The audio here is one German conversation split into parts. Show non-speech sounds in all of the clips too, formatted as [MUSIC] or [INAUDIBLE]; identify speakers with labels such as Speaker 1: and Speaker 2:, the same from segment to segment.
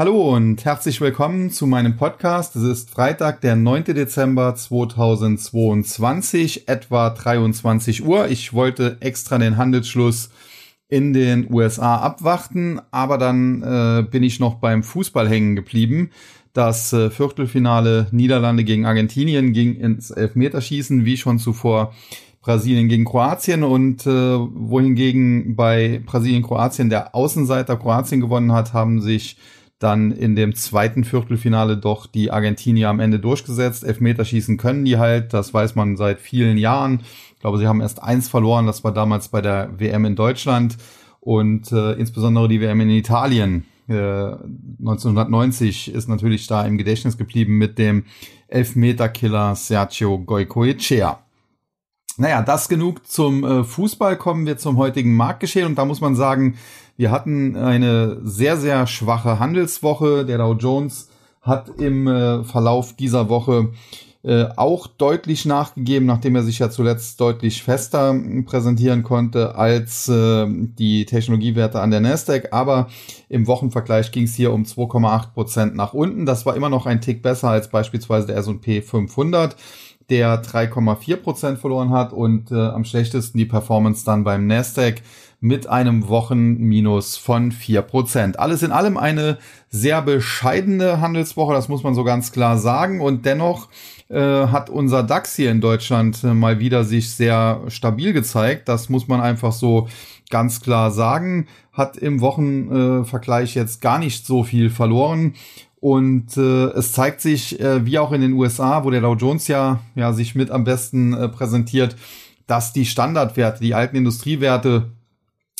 Speaker 1: Hallo und herzlich willkommen zu meinem Podcast. Es ist Freitag, der 9. Dezember 2022, etwa 23 Uhr. Ich wollte extra den Handelsschluss in den USA abwarten, aber dann äh, bin ich noch beim Fußball hängen geblieben. Das äh, Viertelfinale Niederlande gegen Argentinien ging ins Elfmeterschießen, wie schon zuvor Brasilien gegen Kroatien und äh, wohingegen bei Brasilien Kroatien der Außenseiter Kroatien gewonnen hat, haben sich dann in dem zweiten Viertelfinale doch die Argentinier am Ende durchgesetzt. Elfmeterschießen können die halt, das weiß man seit vielen Jahren. Ich glaube, sie haben erst eins verloren, das war damals bei der WM in Deutschland und äh, insbesondere die WM in Italien. Äh, 1990 ist natürlich da im Gedächtnis geblieben mit dem Elfmeterkiller Sergio Goicoechea. Naja, das genug zum äh, Fußball. Kommen wir zum heutigen Marktgeschehen und da muss man sagen, wir hatten eine sehr, sehr schwache Handelswoche. Der Dow Jones hat im äh, Verlauf dieser Woche äh, auch deutlich nachgegeben, nachdem er sich ja zuletzt deutlich fester präsentieren konnte als die Technologiewerte an der Nasdaq. Aber im Wochenvergleich ging es hier um 2,8 Prozent nach unten. Das war immer noch ein Tick besser als beispielsweise der S&P 500 der 3,4 Prozent verloren hat und äh, am schlechtesten die Performance dann beim Nasdaq mit einem Wochenminus von vier Prozent. Alles in allem eine sehr bescheidene Handelswoche, das muss man so ganz klar sagen. Und dennoch äh, hat unser DAX hier in Deutschland äh, mal wieder sich sehr stabil gezeigt. Das muss man einfach so ganz klar sagen. Hat im Wochenvergleich äh, jetzt gar nicht so viel verloren. Und äh, es zeigt sich, äh, wie auch in den USA, wo der Dow Jones ja, ja sich mit am besten äh, präsentiert, dass die Standardwerte, die alten Industriewerte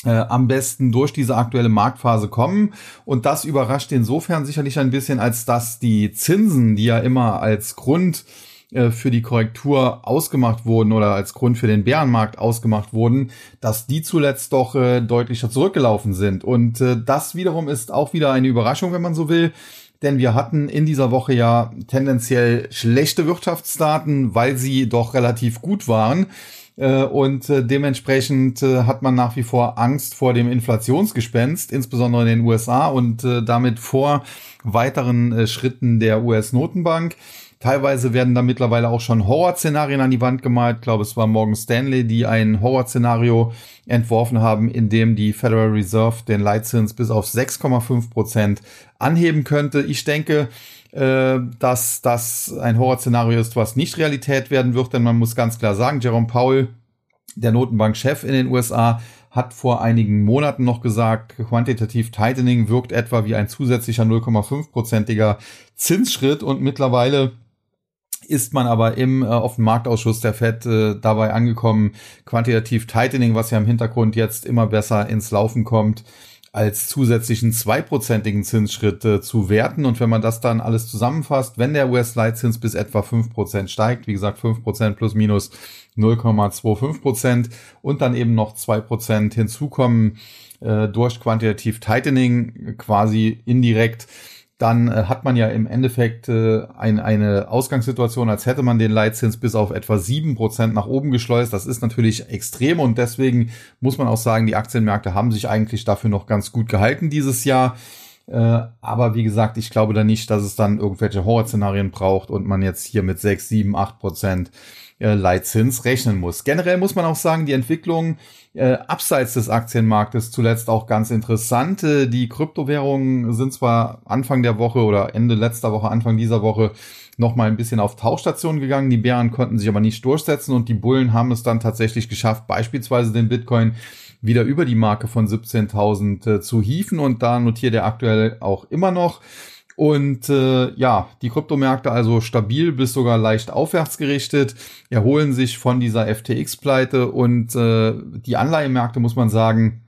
Speaker 1: äh, am besten durch diese aktuelle Marktphase kommen. Und das überrascht insofern sicherlich ein bisschen, als dass die Zinsen, die ja immer als Grund äh, für die Korrektur ausgemacht wurden oder als Grund für den Bärenmarkt ausgemacht wurden, dass die zuletzt doch äh, deutlicher zurückgelaufen sind. Und äh, das wiederum ist auch wieder eine Überraschung, wenn man so will. Denn wir hatten in dieser Woche ja tendenziell schlechte Wirtschaftsdaten, weil sie doch relativ gut waren. Äh, und äh, dementsprechend äh, hat man nach wie vor Angst vor dem Inflationsgespenst, insbesondere in den USA und damit vor weiteren Schritten der US-Notenbank. Teilweise werden da mittlerweile auch schon Horrorszenarien an die Wand gemalt. Ich glaube, es war Morgan Stanley, die ein Horrorszenario entworfen haben, in dem die Federal Reserve den Leitzins bis auf 6,5 Prozent anheben könnte. Ich denke, äh, dass das ein Horrorszenario ist, was nicht Realität werden wird, denn man muss ganz klar sagen, Jerome Powell, der Notenbankchef in den USA, hat vor einigen Monaten noch gesagt, Quantitative Tightening wirkt etwa wie ein zusätzlicher 0,5-prozentiger Zinsschritt und mittlerweile ist man aber im äh, dem Marktausschuss der Fed äh, dabei angekommen, Quantitative Tightening, was ja im Hintergrund jetzt immer besser ins Laufen kommt, als zusätzlichen zweiprozentigen Zinsschritt äh, zu werten. Und wenn man das dann alles zusammenfasst, wenn der US-Leitzins bis etwa fünf Prozent steigt, wie gesagt fünf Prozent plus minus 0,25 Prozent und dann eben noch zwei Prozent hinzukommen äh, durch Quantitative Tightening quasi indirekt, dann äh, hat man ja im Endeffekt äh, ein, eine Ausgangssituation, als hätte man den Leitzins bis auf etwa sieben Prozent nach oben geschleust. Das ist natürlich extrem und deswegen muss man auch sagen, die Aktienmärkte haben sich eigentlich dafür noch ganz gut gehalten dieses Jahr. Äh, aber wie gesagt, ich glaube da nicht, dass es dann irgendwelche Horrorszenarien braucht und man jetzt hier mit sechs, sieben, acht Prozent äh, Leitzins rechnen muss. Generell muss man auch sagen, die Entwicklung äh, abseits des Aktienmarktes zuletzt auch ganz interessant. Äh, die Kryptowährungen sind zwar Anfang der Woche oder Ende letzter Woche, Anfang dieser Woche noch mal ein bisschen auf Tauchstation gegangen. Die Bären konnten sich aber nicht durchsetzen und die Bullen haben es dann tatsächlich geschafft, beispielsweise den Bitcoin wieder über die Marke von 17.000 äh, zu hieven und da notiert er aktuell auch immer noch. Und äh, ja, die Kryptomärkte also stabil bis sogar leicht aufwärts gerichtet, erholen sich von dieser FTX-Pleite und äh, die Anleihemärkte, muss man sagen,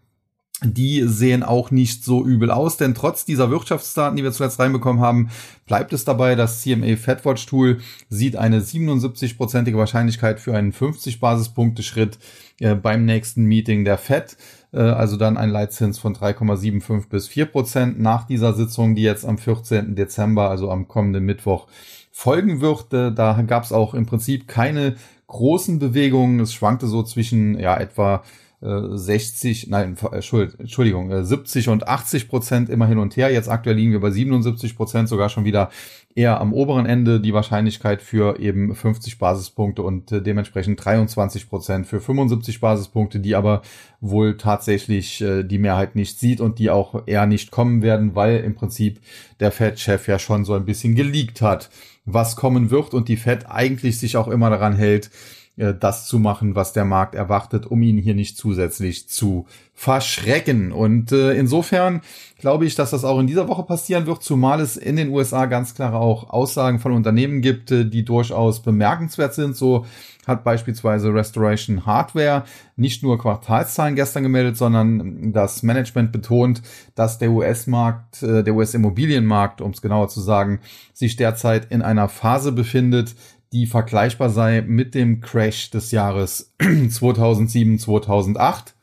Speaker 1: die sehen auch nicht so übel aus, denn trotz dieser Wirtschaftsdaten, die wir zuletzt reinbekommen haben, bleibt es dabei, das CMA Fedwatch Tool sieht eine 77-prozentige Wahrscheinlichkeit für einen 50 Basispunkte Schritt äh, beim nächsten Meeting der Fed. Äh, also dann ein Leitzins von 3,75 bis 4 Prozent nach dieser Sitzung, die jetzt am 14. Dezember, also am kommenden Mittwoch, folgen wird. Äh, da gab es auch im Prinzip keine großen Bewegungen. Es schwankte so zwischen ja etwa 60, nein, Entschuldigung, 70 und 80 Prozent immer hin und her. Jetzt aktuell liegen wir bei 77 Prozent, sogar schon wieder eher am oberen Ende die Wahrscheinlichkeit für eben 50 Basispunkte und äh, dementsprechend 23 Prozent für 75 Basispunkte, die aber wohl tatsächlich äh, die Mehrheit nicht sieht und die auch eher nicht kommen werden, weil im Prinzip der Fed-Chef ja schon so ein bisschen geleakt hat, was kommen wird und die Fed eigentlich sich auch immer daran hält, äh, das zu machen, was der Markt erwartet, um ihn hier nicht zusätzlich zu verschrecken. Und äh, insofern glaube ich, dass das auch in dieser Woche passieren wird, zumal es in den USA ganz klar auch Aussagen von Unternehmen gibt, äh, die durchaus bemerkenswert sind. So hat beispielsweise Restoration Hardware nicht nur Quartalszahlen gestern gemeldet, sondern das Management betont, dass der US-Markt, äh, der US-Immobilienmarkt, um es genauer zu sagen, sich derzeit in einer Phase befindet, die vergleichbar sei mit dem Crash des Jahres [CLEARS THROAT] 2007, 2008.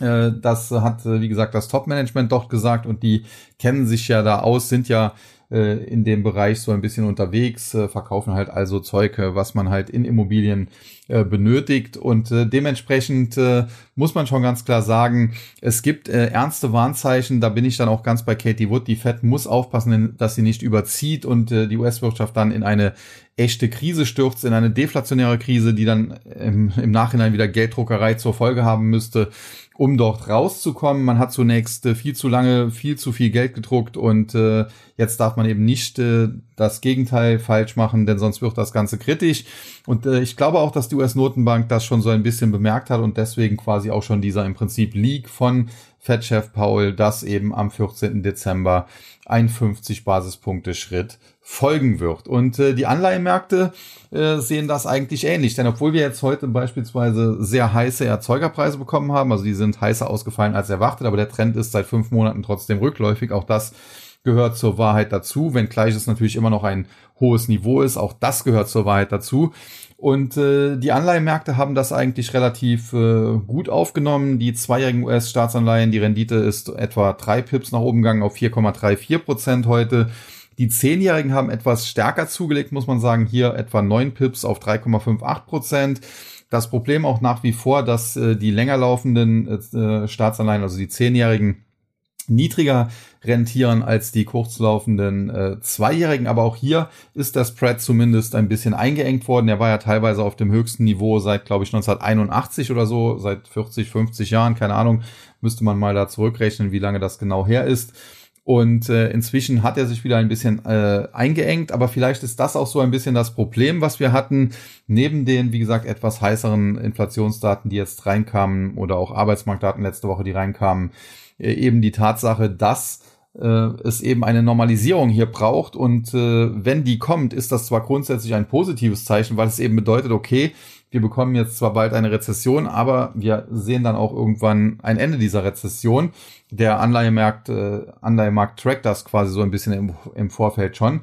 Speaker 1: Äh, das hat, äh, wie gesagt, das Top-Management dort gesagt und die kennen sich ja da aus, sind ja äh, in dem Bereich so ein bisschen unterwegs, verkaufen halt also Zeug, äh, was man halt in Immobilien äh, benötigt. Und äh, dementsprechend äh, muss man schon ganz klar sagen, es gibt äh, ernste Warnzeichen. Da bin ich dann auch ganz bei Katie Wood. Die Fed muss aufpassen, dass sie nicht überzieht und äh, die US-Wirtschaft dann in eine echte Krise stürzt, in eine deflationäre Krise, die dann im, im Nachhinein wieder Gelddruckerei zur Folge haben müsste um dort rauszukommen. Man hat zunächst äh, viel zu lange viel zu viel Geld gedruckt und äh, jetzt darf man eben nicht äh, das Gegenteil falsch machen, denn sonst wird das Ganze kritisch. Und äh, ich glaube auch, dass die US-Notenbank das schon so ein bisschen bemerkt hat und deswegen quasi auch schon dieser im Prinzip Leak von Fed-Chef Paul, dass eben am 14. Dezember ein 50 Basispunkte Schritt folgen wird. Und äh, die Anleihemärkte äh, sehen das eigentlich ähnlich, denn obwohl wir jetzt heute beispielsweise sehr heiße Erzeugerpreise bekommen haben, also die sind heißer ausgefallen als erwartet, aber der Trend ist seit fünf Monaten trotzdem rückläufig. Auch das gehört zur Wahrheit dazu, wenngleich es natürlich immer noch ein hohes Niveau ist. Auch das gehört zur Wahrheit dazu. Und äh, die Anleihenmärkte haben das eigentlich relativ äh, gut aufgenommen. Die zweijährigen US-Staatsanleihen, die Rendite ist etwa drei Pips nach oben gegangen auf 4,34 Prozent heute. Die Zehnjährigen haben etwas stärker zugelegt, muss man sagen. Hier etwa neun Pips auf 3,58 Prozent. Das Problem auch nach wie vor, dass äh, die länger laufenden äh, Staatsanleihen, also die Zehnjährigen, niedriger rentieren als die kurzlaufenden äh, Zweijährigen. Aber auch hier ist der Spread zumindest ein bisschen eingeengt worden. Er war ja teilweise auf dem höchsten Niveau seit, glaube ich, 1981 oder so, seit 40, 50 Jahren, keine Ahnung. Müsste man mal da zurückrechnen, wie lange das genau her ist. Und äh, inzwischen hat er sich wieder ein bisschen äh, eingeengt, aber vielleicht ist das auch so ein bisschen das Problem, was wir hatten. Neben den, wie gesagt, etwas heißeren Inflationsdaten, die jetzt reinkamen, oder auch Arbeitsmarktdaten letzte Woche, die reinkamen, eben die Tatsache, dass äh, es eben eine Normalisierung hier braucht. Und äh, wenn die kommt, ist das zwar grundsätzlich ein positives Zeichen, weil es eben bedeutet, okay, wir bekommen jetzt zwar bald eine Rezession, aber wir sehen dann auch irgendwann ein Ende dieser Rezession. Der Anleihemarkt, äh, Anleihemarkt trackt das quasi so ein bisschen im, im Vorfeld schon.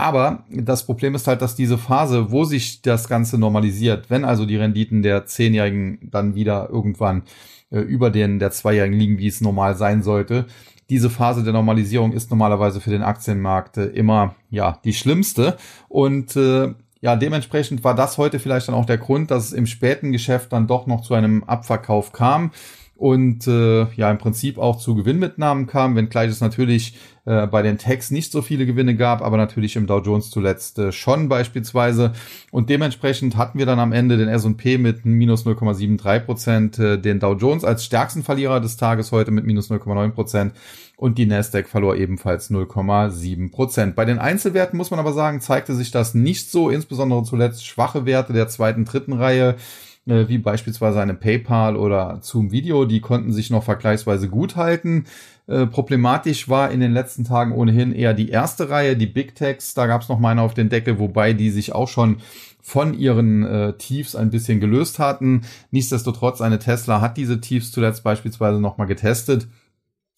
Speaker 1: Aber das Problem ist halt, dass diese Phase, wo sich das Ganze normalisiert, wenn also die Renditen der Zehnjährigen dann wieder irgendwann äh, über den der Zweijährigen liegen, wie es normal sein sollte, diese Phase der Normalisierung ist normalerweise für den Aktienmarkt äh, immer ja die schlimmste. Und äh, ja, dementsprechend war das heute vielleicht dann auch der Grund, dass es im späten Geschäft dann doch noch zu einem Abverkauf kam und äh, ja im Prinzip auch zu Gewinnmitnahmen kam, wenngleich es natürlich äh, bei den Techs nicht so viele Gewinne gab, aber natürlich im Dow Jones zuletzt äh, schon beispielsweise. Und dementsprechend hatten wir dann am Ende den S&P mit minus 0,73 Prozent, äh, den Dow Jones als stärksten Verlierer des Tages heute mit minus 0,9 Prozent und die Nasdaq verlor ebenfalls 0,7 Prozent. Bei den Einzelwerten muss man aber sagen, zeigte sich das nicht so, insbesondere zuletzt schwache Werte der zweiten, dritten Reihe äh, wie beispielsweise eine PayPal oder Zoom Video, die konnten sich noch vergleichsweise gut halten. Äh, problematisch war in den letzten Tagen ohnehin eher die erste Reihe, die Big Techs. Da gab es noch meine auf den Deckel, wobei die sich auch schon von ihren äh, Tiefs ein bisschen gelöst hatten. Nichtsdestotrotz, eine Tesla hat diese Tiefs zuletzt beispielsweise nochmal getestet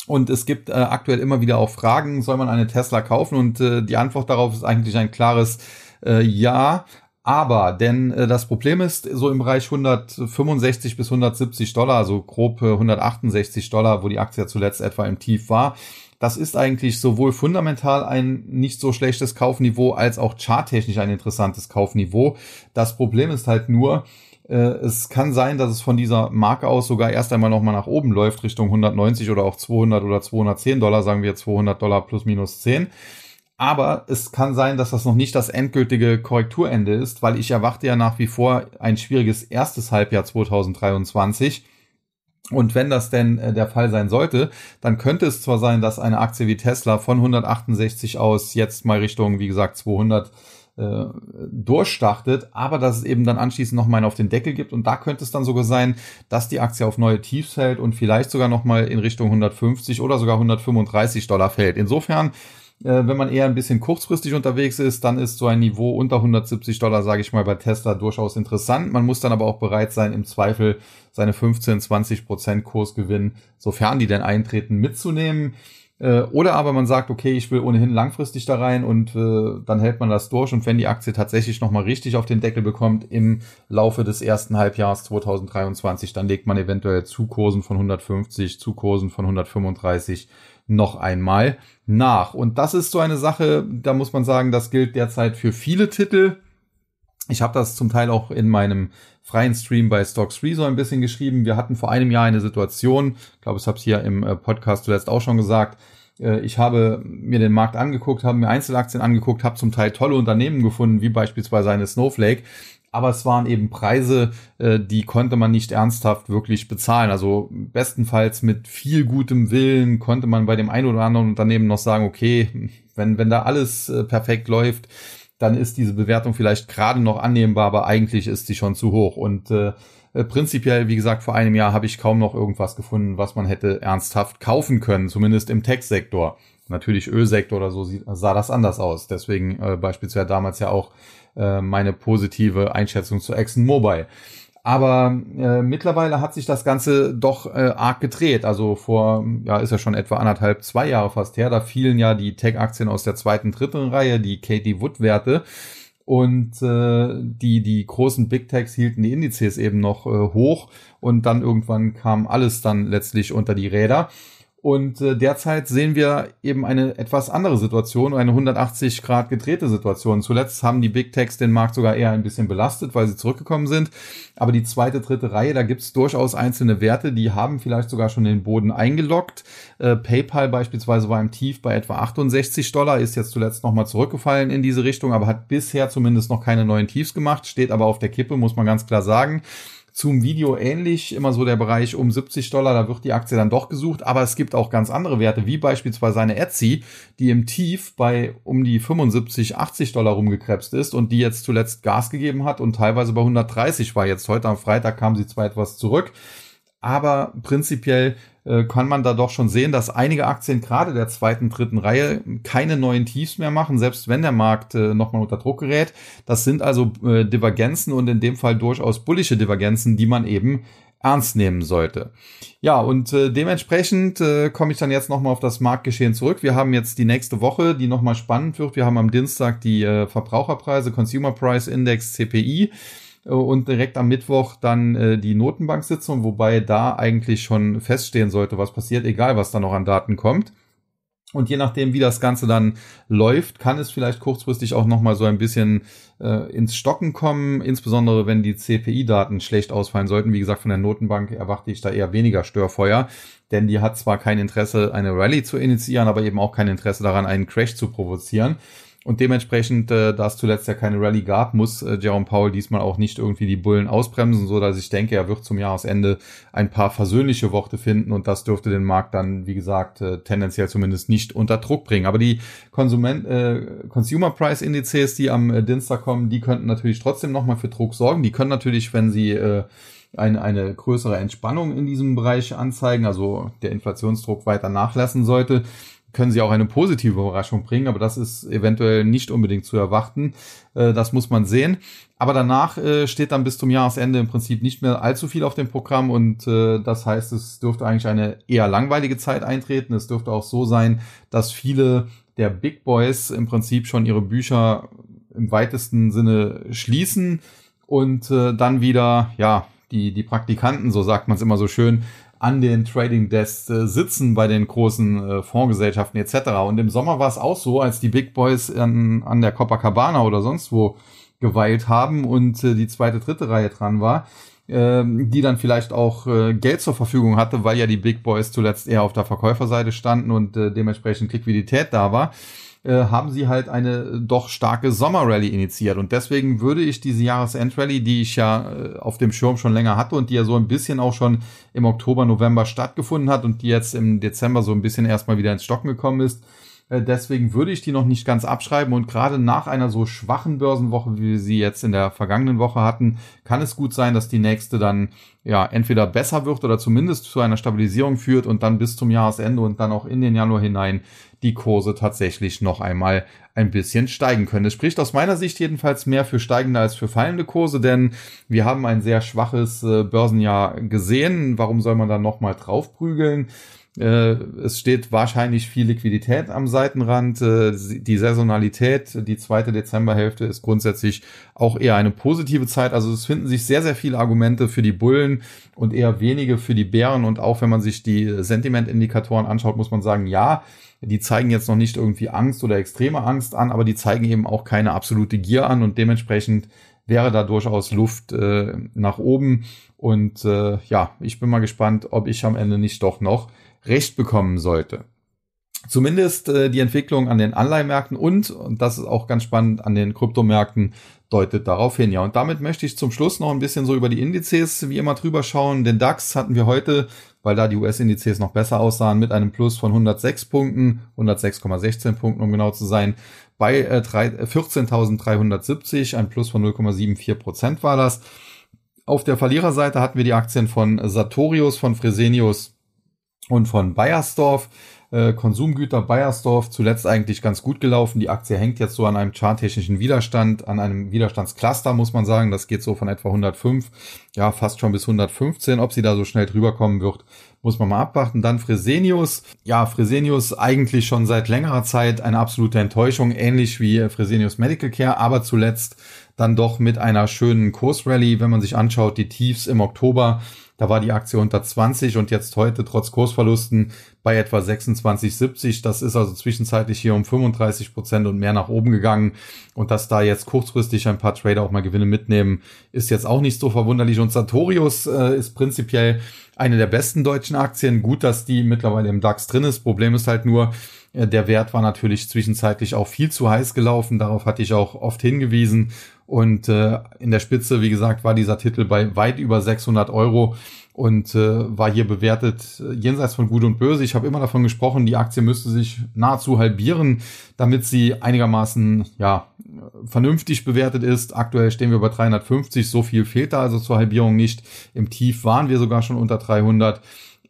Speaker 1: und es gibt äh, aktuell immer wieder auch Fragen, soll man eine Tesla kaufen? Und äh, die Antwort darauf ist eigentlich ein klares äh, Ja. Aber, denn äh, das Problem ist, so im Bereich 165 bis 170 Dollar, also grob 168 Dollar, wo die Aktie zuletzt etwa im Tief war, das ist eigentlich sowohl fundamental ein nicht so schlechtes Kaufniveau als auch charttechnisch ein interessantes Kaufniveau. Das Problem ist halt nur, Äh, es kann sein, dass es von dieser Marke aus sogar erst einmal nochmal nach oben läuft, Richtung 190 oder auch 200 oder 210 Dollar, sagen wir 200 Dollar plus minus 10. Aber es kann sein, dass das noch nicht das endgültige Korrekturende ist, weil ich erwarte ja nach wie vor ein schwieriges erstes Halbjahr 2023. Und wenn das denn äh, der Fall sein sollte, dann könnte es zwar sein, dass eine Aktie wie Tesla von 168 aus jetzt mal Richtung, wie gesagt, 200 äh, durchstartet, aber dass es eben dann anschließend nochmal auf den Deckel gibt und da könnte es dann sogar sein, dass die Aktie auf neue Tiefs fällt und vielleicht sogar nochmal in Richtung 150 oder sogar 135 Dollar fällt. Insofern wenn man eher ein bisschen kurzfristig unterwegs ist, dann ist so ein Niveau unter 170 Dollar, sage ich mal, bei Tesla durchaus interessant. Man muss dann aber auch bereit sein, im Zweifel seine 15, 20 Prozent Kursgewinn, sofern die denn eintreten, mitzunehmen. Äh, oder aber man sagt, okay, ich will ohnehin langfristig da rein und äh, dann hält man das durch. Und wenn die Aktie tatsächlich nochmal richtig auf den Deckel bekommt im Laufe des ersten Halbjahres 2023, dann legt man eventuell zu Kursen von 150, zu Kursen von 135 noch einmal nach. Und das ist so eine Sache, da muss man sagen, das gilt derzeit für viele Titel. Ich habe das zum Teil auch in meinem freien Stream bei Stocks 3 so ein bisschen geschrieben. Wir hatten vor einem Jahr eine Situation, ich glaube, ich habe es hier im äh, Podcast zuletzt auch schon gesagt. Äh, ich habe mir den Markt angeguckt, habe mir Einzelaktien angeguckt, habe zum Teil tolle Unternehmen gefunden, wie beispielsweise eine Snowflake aber es waren eben Preise, äh, die konnte man nicht ernsthaft wirklich bezahlen. Also bestenfalls mit viel gutem Willen konnte man bei dem einen oder anderen Unternehmen noch sagen, okay, wenn, wenn da alles äh, perfekt läuft, dann ist diese Bewertung vielleicht gerade noch annehmbar, aber eigentlich ist sie schon zu hoch. Und äh, äh prinzipiell, wie gesagt, vor einem Jahr habe ich kaum noch irgendwas gefunden, was man hätte ernsthaft kaufen können, zumindest im Tech-Sektor. Natürlich Ölsektor oder so sah das anders aus. Deswegen äh, beispielsweise damals ja auch äh, meine positive Einschätzung zu ExxonMobil. Aber äh, mittlerweile hat sich das Ganze doch äh, arg gedreht. Also vor, ja, ist ja schon etwa anderthalb, zwei Jahre fast her. Da fielen ja die Tech-Aktien aus der zweiten, dritten Reihe, die Katie Wood-Werte. Und äh, die, die großen Big Techs hielten die Indizes eben noch äh, hoch. Und dann irgendwann kam alles dann letztlich unter die Räder. Und äh, derzeit sehen wir eben eine etwas andere Situation, eine 180 Grad gedrehte Situation. Zuletzt haben die Big Techs den Markt sogar eher ein bisschen belastet, weil sie zurückgekommen sind. Aber die zweite, dritte Reihe, da gibt's durchaus einzelne Werte, die haben vielleicht sogar schon den Boden eingeloggt. Äh, PayPal beispielsweise war im Tief bei etwa 68 Dollar, ist jetzt zuletzt nochmal zurückgefallen in diese Richtung, aber hat bisher zumindest noch keine neuen Tiefs gemacht, steht aber auf der Kippe, muss man ganz klar sagen zum Video ähnlich, immer so der Bereich um 70 Dollar, da wird die Aktie dann doch gesucht, aber es gibt auch ganz andere Werte, wie beispielsweise eine Etsy, die im Tief bei um die 75, 80 Dollar rumgekrebst ist und die jetzt zuletzt Gas gegeben hat und teilweise bei 130 war. Jetzt heute am Freitag kam sie zwar etwas zurück, aber prinzipiell äh, kann man da doch schon sehen, dass einige Aktien gerade der zweiten, dritten Reihe keine neuen Tiefs mehr machen, selbst wenn der Markt äh, nochmal unter Druck gerät. Das sind also äh, Divergenzen und in dem Fall durchaus bullische Divergenzen, die man eben ernst nehmen sollte. Ja, und äh, dementsprechend äh, komme ich dann jetzt nochmal auf das Marktgeschehen zurück. Wir haben jetzt die nächste Woche, die nochmal spannend wird. Wir haben am Dienstag die äh, Verbraucherpreise, Consumer Price Index, CPI. Äh, und direkt am Mittwoch dann äh, die Notenbank-Sitzung, wobei da eigentlich schon feststehen sollte, was passiert, egal was da noch an Daten kommt. Und je nachdem, wie das Ganze dann läuft, kann es vielleicht kurzfristig auch nochmal so ein bisschen äh, ins Stocken kommen, insbesondere wenn die CPI-Daten schlecht ausfallen sollten. Wie gesagt, von der Notenbank erwarte ich da eher weniger Störfeuer, denn die hat zwar kein Interesse, eine Rallye zu initiieren, aber eben auch kein Interesse daran, einen Crash zu provozieren. Und dementsprechend, äh, da es zuletzt ja keine Rallye gab, muss äh, Jerome Powell diesmal auch nicht irgendwie die Bullen ausbremsen, so dass ich denke, er wird zum Jahresende ein paar versöhnliche Worte finden und das dürfte den Markt dann, wie gesagt, äh, tendenziell zumindest nicht unter Druck bringen. Aber die Konsument, äh, Consumer Price Indizes, die am äh, Dienstag kommen, die könnten natürlich trotzdem nochmal für Druck sorgen. Die können natürlich, wenn sie äh, eine, eine größere Entspannung in diesem Bereich anzeigen, also der Inflationsdruck weiter nachlassen sollte, können sie auch eine positive Überraschung bringen, aber das ist eventuell nicht unbedingt zu erwarten. Äh, das muss man sehen. Aber danach äh, steht dann bis zum Jahresende im Prinzip nicht mehr allzu viel auf dem Programm und äh, das heißt, es dürfte eigentlich eine eher langweilige Zeit eintreten. Es dürfte auch so sein, dass viele der Big Boys im Prinzip schon ihre Bücher im weitesten Sinne schließen und dann wieder, ja, die, die Praktikanten, so sagt man es immer so schön, an den Trading Desks äh, sitzen bei den großen äh, Fondsgesellschaften etc. Und im Sommer war es auch so, als die Big Boys an, an der Copacabana oder sonst wo geweilt haben und äh, die zweite, dritte Reihe dran war, äh, die dann vielleicht auch äh, Geld zur Verfügung hatte, weil ja die Big Boys zuletzt eher auf der Verkäuferseite standen und äh, dementsprechend Liquidität da war äh, haben sie halt eine doch starke Sommerrally initiiert. Und deswegen würde ich diese Jahresendrallye, die ich ja äh, auf dem Schirm schon länger hatte und die ja so ein bisschen auch schon im Oktober, November stattgefunden hat und die jetzt im Dezember so ein bisschen erstmal wieder ins Stocken gekommen ist, äh, Deswegen würde ich die noch nicht ganz abschreiben und gerade nach einer so schwachen Börsenwoche, wie wir sie jetzt in der vergangenen Woche hatten, kann es gut sein, dass die nächste dann ja entweder besser wird oder zumindest zu einer Stabilisierung führt und dann bis zum Jahresende und dann auch in den Januar hinein die Kurse tatsächlich noch einmal ein bisschen steigen können. Es spricht aus meiner Sicht jedenfalls mehr für steigende als für fallende Kurse, denn wir haben ein sehr schwaches äh, Börsenjahr gesehen. Warum soll man dann nochmal draufprügeln? Äh, es steht wahrscheinlich viel Liquidität am Seitenrand. Äh, die Saisonalität, die zweite Dezemberhälfte ist grundsätzlich auch eher eine positive Zeit. Also es finden sich sehr, sehr viele Argumente für die Bullen und eher wenige für die Bären. Und auch wenn man sich die Sentimentindikatoren anschaut, muss man sagen, ja, die zeigen jetzt noch nicht irgendwie Angst oder extreme Angst an, aber die zeigen eben auch keine absolute Gier an und dementsprechend wäre da durchaus Luft äh, nach oben. Und äh, ja, ich bin mal gespannt, ob ich am Ende nicht doch noch recht bekommen sollte. Zumindest äh, die Entwicklung an den Anleihmärkten und, und das ist auch ganz spannend, an den Kryptomärkten deutet darauf hin. Ja, und damit möchte ich zum Schluss noch ein bisschen so über die Indizes wie immer drüber schauen. Den DAX hatten wir heute, weil da die US-Indizes noch besser aussahen, mit einem Plus von 106 Punkten, 106,16 Punkten, um genau zu sein, bei äh, 14.370, ein Plus von 0,74 Prozent war das. Auf der Verliererseite hatten wir die Aktien von Sartorius, von Fresenius und von Bayersdorf. Äh, Konsumgüter Bayersdorf zuletzt eigentlich ganz gut gelaufen. Die Aktie hängt jetzt so an einem charttechnischen Widerstand, an einem Widerstandscluster, muss man sagen. Das geht so von etwa 105, ja, fast schon bis 115. Ob sie da so schnell drüber kommen wird, muss man mal abwarten. Dann Fresenius. Ja, Fresenius eigentlich schon seit längerer Zeit eine absolute Enttäuschung, ähnlich wie Fresenius Medical Care, aber zuletzt dann doch mit einer schönen Kursrally, wenn man sich anschaut, die Tiefs im Oktober da war die Aktie unter 20 und jetzt heute trotz Kursverlusten bei etwa 26,70. Das ist also zwischenzeitlich hier um 35 Prozent und mehr nach oben gegangen. Und dass da jetzt kurzfristig ein paar Trader auch mal Gewinne mitnehmen, ist jetzt auch nicht so verwunderlich. Und Sartorius äh, ist prinzipiell eine der besten deutschen Aktien. Gut, dass die mittlerweile im DAX drin ist. Problem ist halt nur, äh, der Wert war natürlich zwischenzeitlich auch viel zu heiß gelaufen. Darauf hatte ich auch oft hingewiesen. Und äh, in der Spitze, wie gesagt, war dieser Titel bei weit über 600 Euro und äh, war hier bewertet äh, jenseits von Gut und Böse. Ich habe immer davon gesprochen, die Aktie müsste sich nahezu halbieren, damit sie einigermaßen ja vernünftig bewertet ist. Aktuell stehen wir bei 350, so viel fehlt da also zur Halbierung nicht. Im Tief waren wir sogar schon unter 300 äh,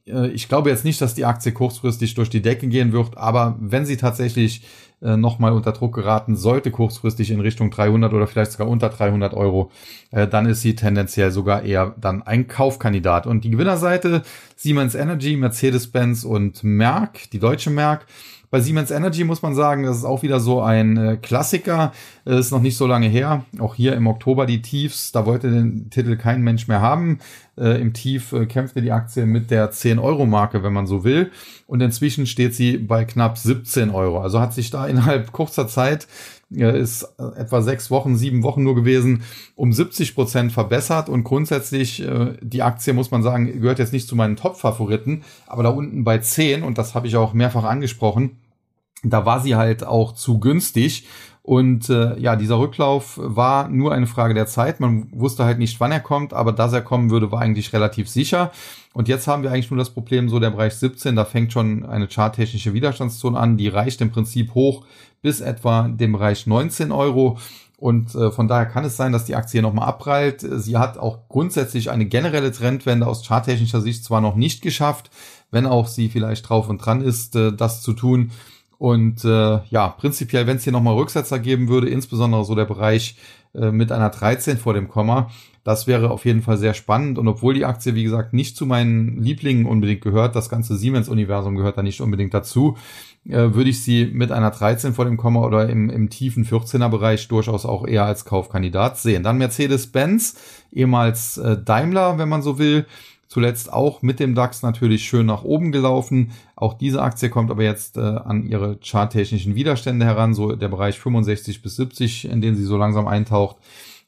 Speaker 1: ich glaube jetzt nicht, dass die Aktie kurzfristig durch die Decke gehen wird, aber wenn sie tatsächlich äh, nochmal unter Druck geraten sollte, kurzfristig in Richtung 300 oder vielleicht sogar unter 300 Euro, äh, dann ist sie tendenziell sogar eher dann ein Kaufkandidat. Und die Gewinnerseite Siemens Energy, Mercedes-Benz und Merck, die deutsche Merck, bei Siemens Energy muss man sagen, das ist auch wieder so ein äh, Klassiker. Das ist noch nicht so lange her. Auch hier im Oktober die Tiefs. Da wollte den Titel kein Mensch mehr haben. Äh, Im Tief äh, kämpfte die Aktie mit der 10-Euro-Marke, wenn man so will. Und inzwischen steht sie bei knapp 17 Euro. Also hat sich da innerhalb kurzer Zeit äh, ist äh, etwa sechs Wochen, sieben Wochen nur gewesen, um 70 Prozent verbessert und grundsätzlich äh, die Aktie, muss man sagen, gehört jetzt nicht zu meinen Top-Favoriten, aber da unten bei 10 und das habe ich auch mehrfach angesprochen, da war sie halt auch zu günstig. Und äh, ja, dieser Rücklauf war nur eine Frage der Zeit. Man wusste halt nicht, wann er kommt, aber dass er kommen würde, war eigentlich relativ sicher. Und jetzt haben wir eigentlich nur das Problem, so der Bereich 17, da fängt schon eine charttechnische Widerstandszone an, die reicht im Prinzip hoch bis etwa dem Bereich 19 Euro. Und äh, von daher kann es sein, dass die Aktie nochmal abprallt. Sie hat auch grundsätzlich eine generelle Trendwende aus charttechnischer Sicht zwar noch nicht geschafft, wenn auch sie vielleicht drauf und dran ist, äh, das zu tun. Und äh, ja, prinzipiell, wenn es hier nochmal Rücksetzer geben würde, insbesondere so der Bereich äh, mit einer 13 vor dem Komma, das wäre auf jeden Fall sehr spannend. Und obwohl die Aktie, wie gesagt, nicht zu meinen Lieblingen unbedingt gehört, das ganze Siemens-Universum gehört da nicht unbedingt dazu, äh, würde ich sie mit einer 13 vor dem Komma oder im, im tiefen 14er Bereich durchaus auch eher als Kaufkandidat sehen. Dann Mercedes-Benz, ehemals äh, Daimler, wenn man so will zuletzt auch mit dem DAX natürlich schön nach oben gelaufen. Auch diese Aktie kommt aber jetzt äh, an ihre charttechnischen Widerstände heran, so der Bereich 65 bis 70, in den sie so langsam eintaucht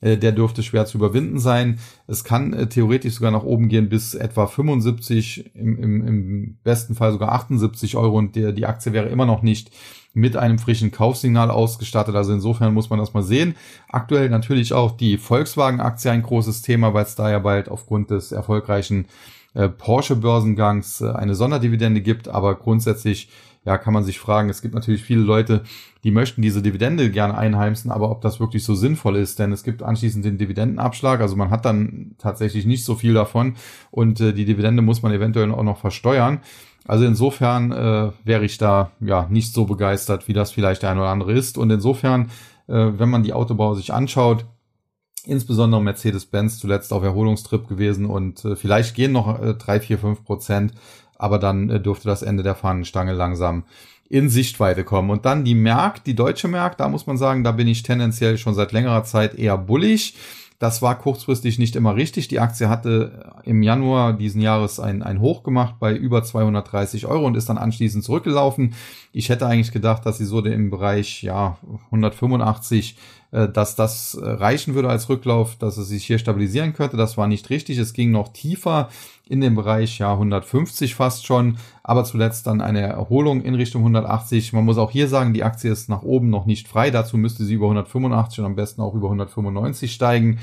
Speaker 1: äh, der dürfte schwer zu überwinden sein. Es kann äh, theoretisch sogar nach oben gehen bis etwa 75, im, im, im besten Fall sogar 78 Euro und der, die Aktie wäre immer noch nicht mit einem frischen Kaufsignal ausgestattet. Also insofern muss man das mal sehen. Aktuell natürlich auch die Volkswagen-Aktie ein großes Thema, weil es da ja bald aufgrund des erfolgreichen äh, Porsche-Börsengangs äh, eine Sonderdividende gibt. Aber grundsätzlich ja, kann man sich fragen, es gibt natürlich viele Leute, die möchten diese Dividende gerne einheimsen, aber ob das wirklich so sinnvoll ist, denn es gibt anschließend den Dividendenabschlag, also man hat dann tatsächlich nicht so viel davon und äh, die Dividende muss man eventuell auch noch versteuern. Also insofern äh, wäre ich da ja nicht so begeistert, wie das vielleicht der eine oder andere ist. Und insofern, äh, wenn man die Autobauer sich anschaut, insbesondere Mercedes-Benz zuletzt auf Erholungstrip gewesen und äh, vielleicht gehen noch äh, drei, vier, fünf Prozent, aber dann äh, dürfte das Ende der Fahnenstange langsam in Sichtweite kommen. Und dann die Merck, die deutsche Merck, da muss man sagen, da bin ich tendenziell schon seit längerer Zeit eher bullig. Das war kurzfristig nicht immer richtig. Die Aktie hatte im Januar diesen Jahres ein, ein Hoch gemacht bei über 230 Euro und ist dann anschließend zurückgelaufen. Ich hätte eigentlich gedacht, dass sie so im Bereich ja 185 äh, dass das äh, reichen würde als Rücklauf, dass es sich hier stabilisieren könnte. Das war nicht richtig. Es ging noch tiefer in dem Bereich ja 150 fast schon, aber zuletzt dann eine Erholung in Richtung 180. Man muss auch hier sagen, die Aktie ist nach oben noch nicht frei. Dazu müsste sie über 185 und am besten auch über 195 steigen.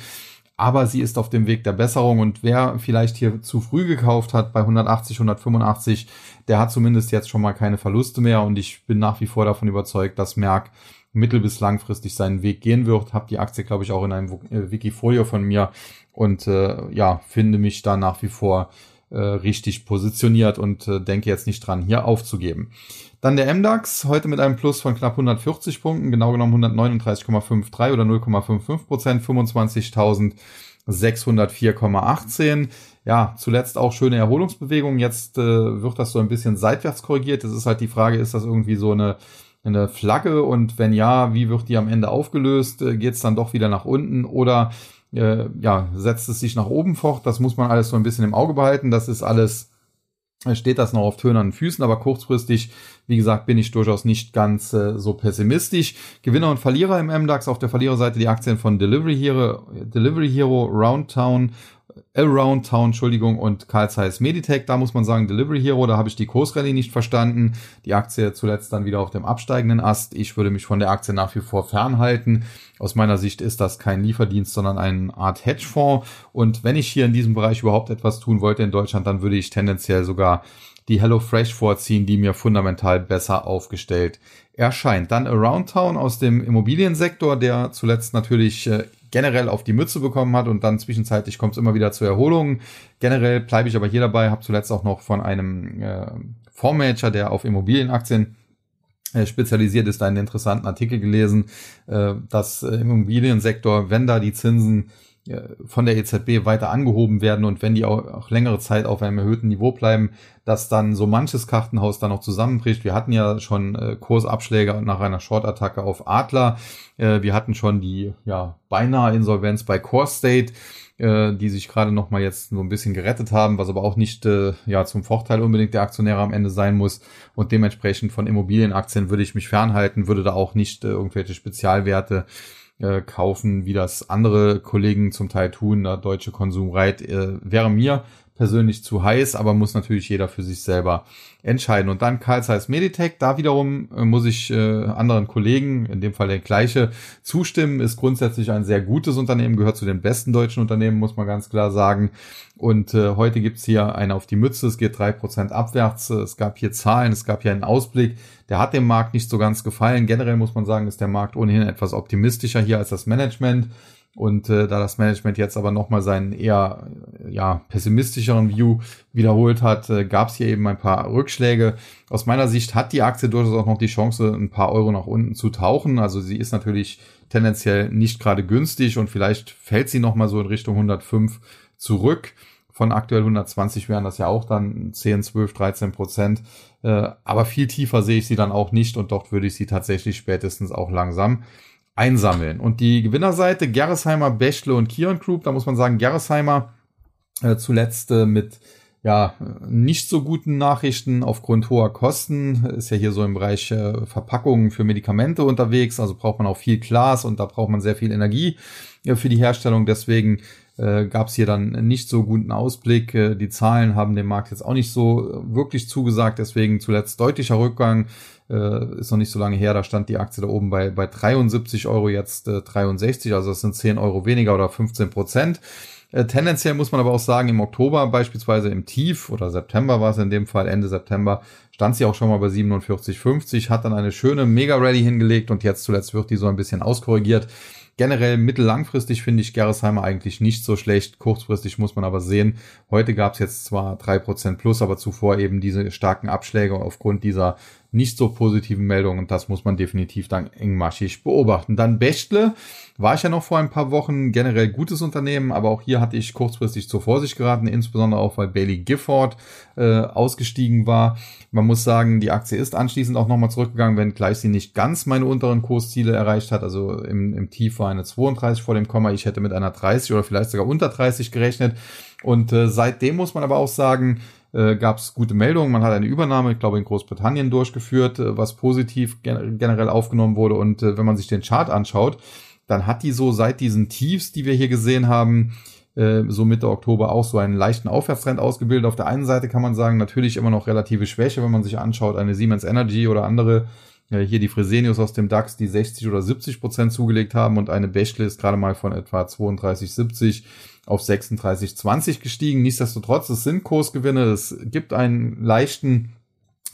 Speaker 1: Aber sie ist auf dem Weg der Besserung und wer vielleicht hier zu früh gekauft hat bei 180, 185, der hat zumindest jetzt schon mal keine Verluste mehr und ich bin nach wie vor davon überzeugt, dass Merck mittel- bis langfristig seinen Weg gehen wird. Hab die Aktie, glaube ich, auch in einem äh, Wikifolio von mir und äh, ja, finde mich da nach wie vor äh, richtig positioniert und äh, denke jetzt nicht dran, hier aufzugeben. Dann der MDAX, heute mit einem Plus von knapp 140 Punkten, genau genommen 139,53 oder 0,55 Prozent, 25.604,18. Ja, zuletzt auch schöne Erholungsbewegungen. Jetzt äh, wird das so ein bisschen seitwärts korrigiert. Das ist halt die Frage, ist das irgendwie so eine eine Flagge und wenn ja, wie wird die am Ende aufgelöst? Äh, Geht es dann doch wieder nach unten oder äh, ja, setzt es sich nach oben fort? Das muss man alles so ein bisschen im Auge behalten. Das ist alles, äh, steht das noch auf tönernen Füßen, aber kurzfristig, wie gesagt, bin ich durchaus nicht ganz äh, so pessimistisch. Gewinner und Verlierer im MDAX, auf der Verliererseite die Aktien von Delivery Hero, Delivery Hero, Roundtown Around Town, Entschuldigung, und Carl Zeiss Meditech. Da muss man sagen, Delivery Hero, da habe ich die Kursrallye nicht verstanden. Die Aktie zuletzt dann wieder auf dem absteigenden Ast. Ich würde mich von der Aktie nach wie vor fernhalten. Aus meiner Sicht ist das kein Lieferdienst, sondern eine Art Hedgefonds. Und wenn ich hier in diesem Bereich überhaupt etwas tun wollte in Deutschland, dann würde ich tendenziell sogar die HelloFresh vorziehen, die mir fundamental besser aufgestellt erscheint. Dann Around Town aus dem Immobiliensektor, der zuletzt natürlich äh, generell auf die Mütze bekommen hat und dann zwischenzeitlich kommt es immer wieder zu Erholungen. Generell bleibe ich aber hier dabei, habe zuletzt auch noch von einem äh, Fondsmanager, der auf Immobilienaktien äh, spezialisiert ist, einen interessanten Artikel gelesen, äh, dass äh, im Immobiliensektor, wenn da die Zinsen von der EZB weiter angehoben werden und wenn die auch, längere Zeit auf einem erhöhten Niveau bleiben, dass dann so manches Kartenhaus dann noch zusammenbricht. Wir hatten ja schon äh, Kursabschläge nach einer Short-Attacke auf Adler. Äh, wir hatten schon die ja beinahe Insolvenz bei Core State, äh, die sich gerade noch mal jetzt so ein bisschen gerettet haben, was aber auch nicht äh, ja zum Vorteil unbedingt der Aktionäre am Ende sein muss. Und dementsprechend von Immobilienaktien würde ich mich fernhalten, würde da auch nicht äh, irgendwelche Spezialwerte äh, kaufen, wie das andere Kollegen zum Teil tun. Der deutsche Konsumreit äh, wäre mir persönlich zu heiß, aber muss natürlich jeder für sich selber entscheiden. Und dann Carl Zeiss Meditech, da wiederum äh, muss ich äh, anderen Kollegen, in dem Fall der gleiche, zustimmen, ist grundsätzlich ein sehr gutes Unternehmen, gehört zu den besten deutschen Unternehmen, muss man ganz klar sagen. Und äh, heute gibt's hier eine auf die Mütze, es geht drei Prozent abwärts, es gab hier Zahlen, es gab hier einen Ausblick, der hat dem Markt nicht so ganz gefallen. Generell muss man sagen, ist der Markt ohnehin etwas optimistischer hier als das Management. Und äh, da das Management jetzt aber nochmal seinen eher ja, pessimistischeren View wiederholt hat, äh, gab es hier eben ein paar Rückschläge. Aus meiner Sicht hat die Aktie durchaus auch noch die Chance, ein paar Euro nach unten zu tauchen. Also sie ist natürlich tendenziell nicht gerade günstig und vielleicht fällt sie nochmal so in Richtung 105 zurück. Von aktuell 120 wären das ja auch dann 10, 12, 13 Prozent. Äh, aber viel tiefer sehe ich sie dann auch nicht und dort würde ich sie tatsächlich spätestens auch langsam einsammeln. Und die Gewinnerseite Gerresheimer, Bächle und Kion Group, da muss man sagen, Gerresheimer Äh, zuletzt äh, mit ja, nicht so guten Nachrichten aufgrund hoher Kosten. Ist ja hier so im Bereich äh, Verpackungen für Medikamente unterwegs. Also braucht man auch viel Glas und da braucht man sehr viel Energie äh, für die Herstellung. Deswegen äh, gab es hier dann nicht so guten Ausblick. Äh, die Zahlen haben dem Markt jetzt auch nicht so wirklich zugesagt. Deswegen zuletzt deutlicher Rückgang. Äh, ist noch nicht so lange her. Da stand die Aktie da oben bei, bei 73 Euro, jetzt äh, 63. Also das sind 10 Euro weniger oder 15 Prozent. Äh, tendenziell muss man aber auch sagen, im Oktober beispielsweise im Tief oder September war es in dem Fall, Ende September, stand sie auch schon mal bei 47,50, hat dann eine schöne Mega-Rally hingelegt und jetzt zuletzt wird die so ein bisschen auskorrigiert. Generell mittellangfristig finde ich Gerresheimer eigentlich nicht so schlecht. Kurzfristig muss man aber sehen, heute gab es jetzt zwar drei Prozent plus, aber zuvor eben diese starken Abschläge aufgrund dieser nicht so positiven Meldungen und das muss man definitiv dann engmaschig beobachten. Dann Bechtle war ich ja noch vor ein paar Wochen generell gutes Unternehmen, aber auch hier hatte ich kurzfristig zur Vorsicht geraten, insbesondere auch weil Bailey Gifford äh, ausgestiegen war. Man muss sagen, die Aktie ist anschließend auch nochmal zurückgegangen, wenn gleich sie nicht ganz meine unteren Kursziele erreicht hat. Also im, im Tief war eine 32 vor dem Komma. Ich hätte mit einer 30 oder vielleicht sogar unter 30 gerechnet. Und äh, seitdem muss man aber auch sagen, äh, gab es gute Meldungen. Man hat eine Übernahme, ich glaube, in Großbritannien durchgeführt, äh, was positiv gen generell aufgenommen wurde. Und äh, wenn man sich den Chart anschaut, dann hat die so seit diesen Tiefs, die wir hier gesehen haben, äh, so Mitte Oktober auch so einen leichten Aufwärtstrend ausgebildet. Auf der einen Seite kann man sagen, natürlich immer noch relative Schwäche, wenn man sich anschaut, eine Siemens Energy oder andere hier die Fresenius aus dem DAX, die 60 oder 70 Prozent zugelegt haben und eine Bechtle ist gerade mal von etwa 32,70 auf 36,20 gestiegen. Nichtsdestotrotz, es sind Kursgewinne, es gibt einen leichten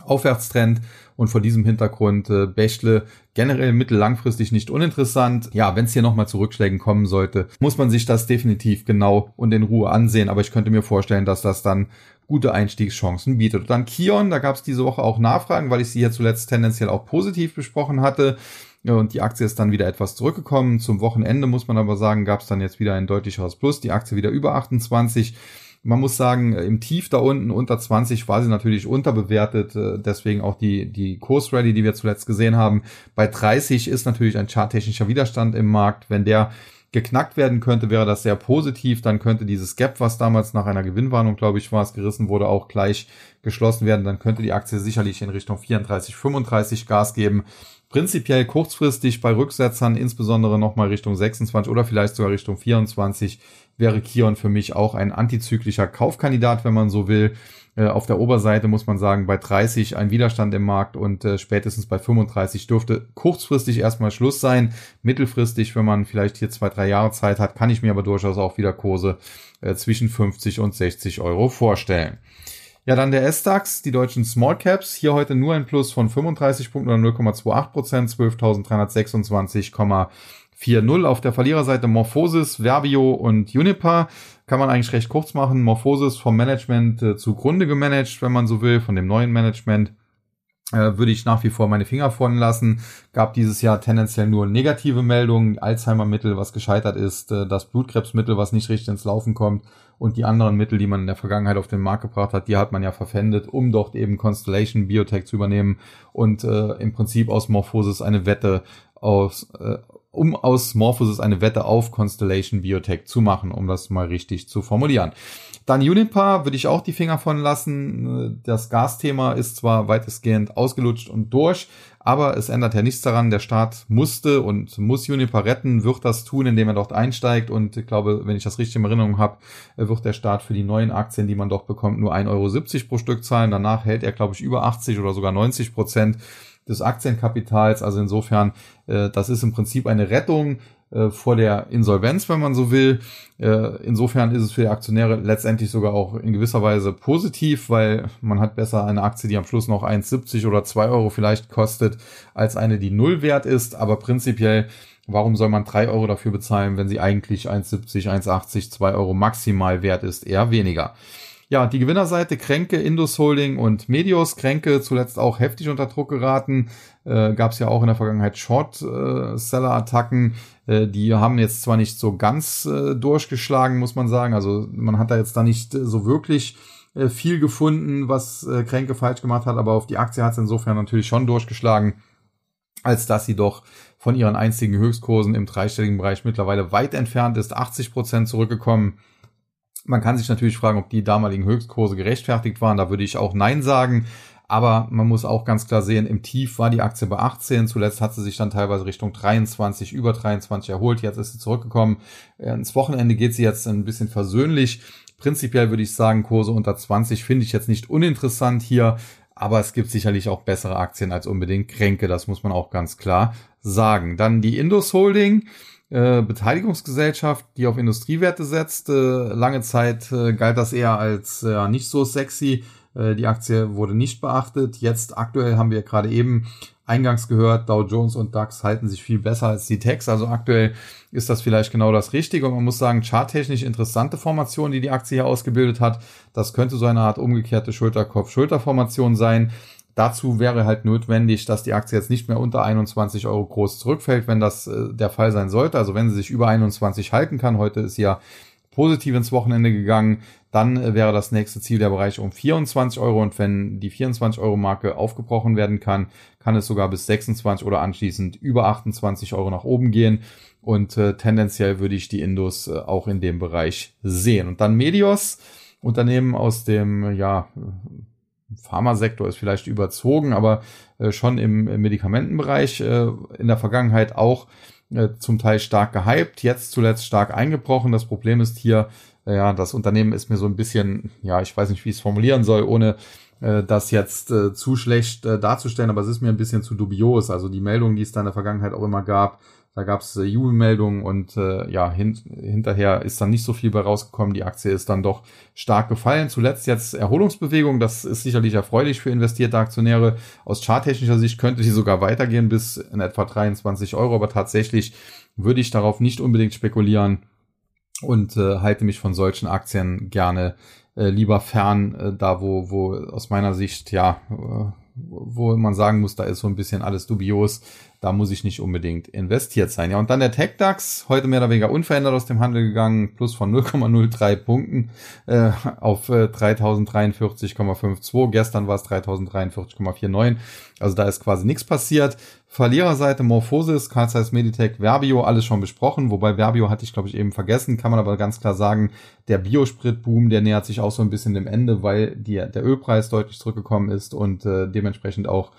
Speaker 1: Aufwärtstrend und vor diesem Hintergrund äh, Bächle generell mittellangfristig nicht uninteressant. Ja, wenn es hier nochmal zu Rückschlägen kommen sollte, muss man sich das definitiv genau und in Ruhe ansehen. Aber ich könnte mir vorstellen, dass das dann gute Einstiegschancen bietet. Und dann Kion, da gab es diese Woche auch Nachfragen, weil ich sie hier zuletzt tendenziell auch positiv besprochen hatte. Und die Aktie ist dann wieder etwas zurückgekommen. Zum Wochenende muss man aber sagen, gab es dann jetzt wieder ein deutlicheres Plus. Die Aktie wieder über 28. Man muss sagen, im Tief da unten unter 20 war sie natürlich unterbewertet. Äh, deswegen auch die, die Kursrally, die wir zuletzt gesehen haben. Bei 30 ist natürlich ein charttechnischer Widerstand im Markt. Wenn der geknackt werden könnte, wäre das sehr positiv. Dann könnte dieses Gap, was damals nach einer Gewinnwarnung, glaube ich, war es gerissen wurde, auch gleich geschlossen werden. Dann könnte die Aktie sicherlich in Richtung 34, 35 Gas geben. Prinzipiell kurzfristig bei Rücksetzern, insbesondere nochmal Richtung 26 oder vielleicht sogar Richtung 24, wäre Kion für mich auch ein antizyklischer Kaufkandidat, wenn man so will. Äh, auf der Oberseite muss man sagen, bei 30 ein Widerstand im Markt und äh, spätestens bei 35 dürfte kurzfristig erstmal Schluss sein. Mittelfristig, wenn man vielleicht hier zwei, drei Jahre Zeit hat, kann ich mir aber durchaus auch wieder Kurse äh, zwischen 50 und 60 Euro vorstellen. Ja, dann der S-DAX, die deutschen Small Caps. Hier heute nur ein Plus von 35 Punkten oder 0,28 Prozent, 12.326,40. Auf der Verliererseite Morphosis, Verbio und Unipa. Kann man eigentlich recht kurz machen. Morphosis vom Management äh, zugrunde gemanagt, wenn man so will, von dem neuen Management äh, würde ich nach wie vor meine Finger von lassen. Gab dieses Jahr tendenziell nur negative Meldungen, Alzheimer-Mittel, was gescheitert ist, äh, das Blutkrebsmittel, was nicht richtig ins Laufen kommt und die anderen Mittel, die man in der Vergangenheit auf den Markt gebracht hat, die hat man ja verpfändet, um dort eben Constellation Biotech zu übernehmen und äh, im Prinzip aus Morphosis eine Wette aus, äh, um aus Morphosis eine Wette auf Constellation Biotech zu machen, um das mal richtig zu formulieren. Dann Unipa würde ich auch die Finger von lassen. Das Gasthema ist zwar weitestgehend ausgelutscht und durch, aber es ändert ja nichts daran. Der Staat musste und muss Unipa retten, wird das tun, indem er dort einsteigt. Und ich glaube, wenn ich das richtig in Erinnerung habe, wird der Staat für die neuen Aktien, die man doch bekommt, nur 1,70 Euro pro Stück zahlen. Danach hält er, glaube ich, über 80 oder sogar 90 Prozent des Aktienkapitals. Also insofern, äh, das ist im Prinzip eine Rettung äh, vor der Insolvenz, wenn man so will. Äh, insofern ist es für die Aktionäre letztendlich sogar auch in gewisser Weise positiv, weil man hat besser eine Aktie, die am Schluss noch 1,70 oder 2 Euro vielleicht kostet, als eine, die null wert ist. Aber prinzipiell, warum soll man 3 Euro dafür bezahlen, wenn sie eigentlich 1,70, 1,80, 2 Euro maximal wert ist? Eher weniger. Ja, die Gewinnerseite Kränke, Indus Holding und Medios. Kränke zuletzt auch heftig unter Druck geraten. Äh, Gab es ja auch in der Vergangenheit Short-Seller-Attacken. Äh, die haben jetzt zwar nicht so ganz äh, durchgeschlagen, muss man sagen. Also man hat da jetzt da nicht äh, so wirklich äh, viel gefunden, was äh, Kränke falsch gemacht hat, aber auf die Aktie hat es insofern natürlich schon durchgeschlagen, als dass sie doch von ihren einzigen Höchstkursen im dreistelligen Bereich mittlerweile weit entfernt ist, 80 Prozent zurückgekommen Man kann sich natürlich fragen, ob die damaligen Höchstkurse gerechtfertigt waren. Da würde ich auch Nein sagen. Aber man muss auch ganz klar sehen, im Tief war die Aktie bei 18. Zuletzt hat sie sich dann teilweise Richtung 23, über 23 erholt. Jetzt ist sie zurückgekommen. Ins Wochenende geht sie jetzt ein bisschen versöhnlich. Prinzipiell würde ich sagen, Kurse unter 20 finde ich jetzt nicht uninteressant hier. Aber es gibt sicherlich auch bessere Aktien als unbedingt Kränke. Das muss man auch ganz klar sagen. Dann die Indus Holding. Äh, Beteiligungsgesellschaft, die auf Industriewerte setzt. Äh, lange Zeit äh, galt das eher als äh, nicht so sexy. Äh, die Aktie wurde nicht beachtet. Jetzt aktuell haben wir gerade eben eingangs gehört, Dow Jones und DAX halten sich viel besser als die Techs. Also aktuell ist das vielleicht genau das Richtige. Und man muss sagen, charttechnisch interessante Formation, die die Aktie hier ausgebildet hat. Das könnte so eine Art umgekehrte Schulterkopf-Schulterformation sein. Dazu wäre halt notwendig, dass die Aktie jetzt nicht mehr unter 21 Euro groß zurückfällt, wenn das äh, der Fall sein sollte. Also wenn sie sich über 21 halten kann. Heute ist ja positiv ins Wochenende gegangen, dann äh, wäre das nächste Ziel der Bereich um 24 Euro und wenn die 24 Euro Marke aufgebrochen werden kann, kann es sogar bis 26 oder anschließend über 28 Euro nach oben gehen und äh, tendenziell würde ich die Indus äh, auch in dem Bereich sehen. Und dann Medios, Unternehmen aus dem, ja, Pharmasektor ist vielleicht überzogen, aber äh, schon im, Medikamentenbereich äh, in der Vergangenheit auch äh, zum Teil stark gehypt, jetzt zuletzt stark eingebrochen. Das Problem ist hier, ja, das Unternehmen ist mir so ein bisschen, ja, ich weiß nicht, wie ich es formulieren soll, ohne das jetzt zu schlecht darzustellen, aber es ist mir ein bisschen zu dubios. Also die Meldungen, die es da in der Vergangenheit auch immer gab, da gab es äh, Jubelmeldungen und äh, ja, hin, hinterher ist dann nicht so viel bei rausgekommen. Die Aktie ist dann doch stark gefallen. Zuletzt jetzt Erholungsbewegung. Das ist sicherlich erfreulich für investierte Aktionäre. Aus charttechnischer Sicht könnte sie sogar weitergehen bis in etwa 23 Euro. Aber tatsächlich würde ich darauf nicht unbedingt spekulieren und äh, halte mich von solchen Aktien gerne äh, lieber fern, äh, da wo, wo aus meiner Sicht ja äh, wo man sagen muss, da ist so ein bisschen alles dubios. Da muss ich nicht unbedingt investiert sein. Ja, und dann der TechDAX, heute mehr oder weniger unverändert aus dem Handel gegangen, plus von 0,03 Punkten äh, auf äh, 3043,52. Gestern war es 3043,49. Also da ist quasi nichts passiert. Verliererseite Morphosis, Carl Zeiss Meditech, Verbio, alles schon besprochen. Wobei Verbio hatte ich, glaube ich, eben vergessen. Kann man aber ganz klar sagen, der Biospritboom, der nähert sich auch so ein bisschen dem Ende, weil die, der Ölpreis deutlich zurückgekommen ist und äh, dementsprechend auch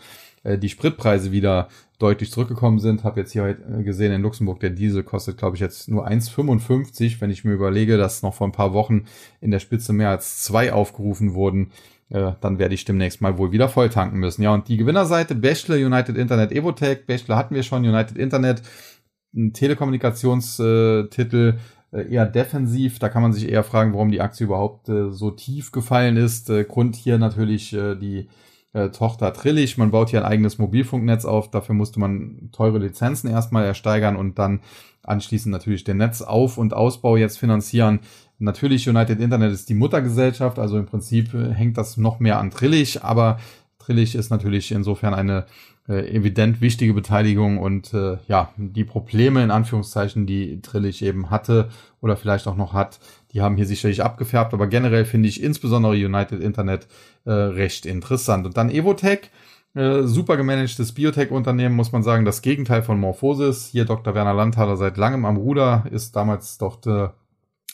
Speaker 1: äh, die Spritpreise wieder deutlich zurückgekommen sind. Habe jetzt hier heute äh, gesehen, in Luxemburg der Diesel kostet, glaube ich, jetzt nur 1,55. Wenn ich mir überlege, dass noch vor ein paar Wochen in der Spitze mehr als zwei aufgerufen wurden, äh, dann werde ich demnächst mal wohl wieder voll tanken müssen. Ja, und die Gewinnerseite, Bachelor, United Internet, Evotech, Bachelor hatten wir schon, United Internet, ein Telekommunikationstitel, äh, eher defensiv. Da kann man sich eher fragen, warum die Aktie überhaupt äh, so tief gefallen ist. Äh, Grund hier natürlich äh, die äh, Tochter Trillig. Man baut hier ein eigenes Mobilfunknetz auf. Dafür musste man teure Lizenzen erstmal ersteigern und dann anschließend natürlich den Netzauf- und Ausbau jetzt finanzieren. Natürlich United Internet ist die Muttergesellschaft, also im Prinzip äh, hängt das noch mehr an Trillig, aber Trillig ist natürlich insofern eine äh, evident wichtige Beteiligung und äh, ja, die Probleme in Anführungszeichen, die Trillig eben hatte oder vielleicht auch noch hat, die haben hier sicherlich abgefärbt, aber generell finde ich insbesondere United Internet äh, recht interessant. Und dann Evotech, äh, super gemanagtes Biotech-Unternehmen, muss man sagen, das Gegenteil von Morphosis. Hier Dr. Werner Landhaler seit langem am Ruder, ist damals dort äh,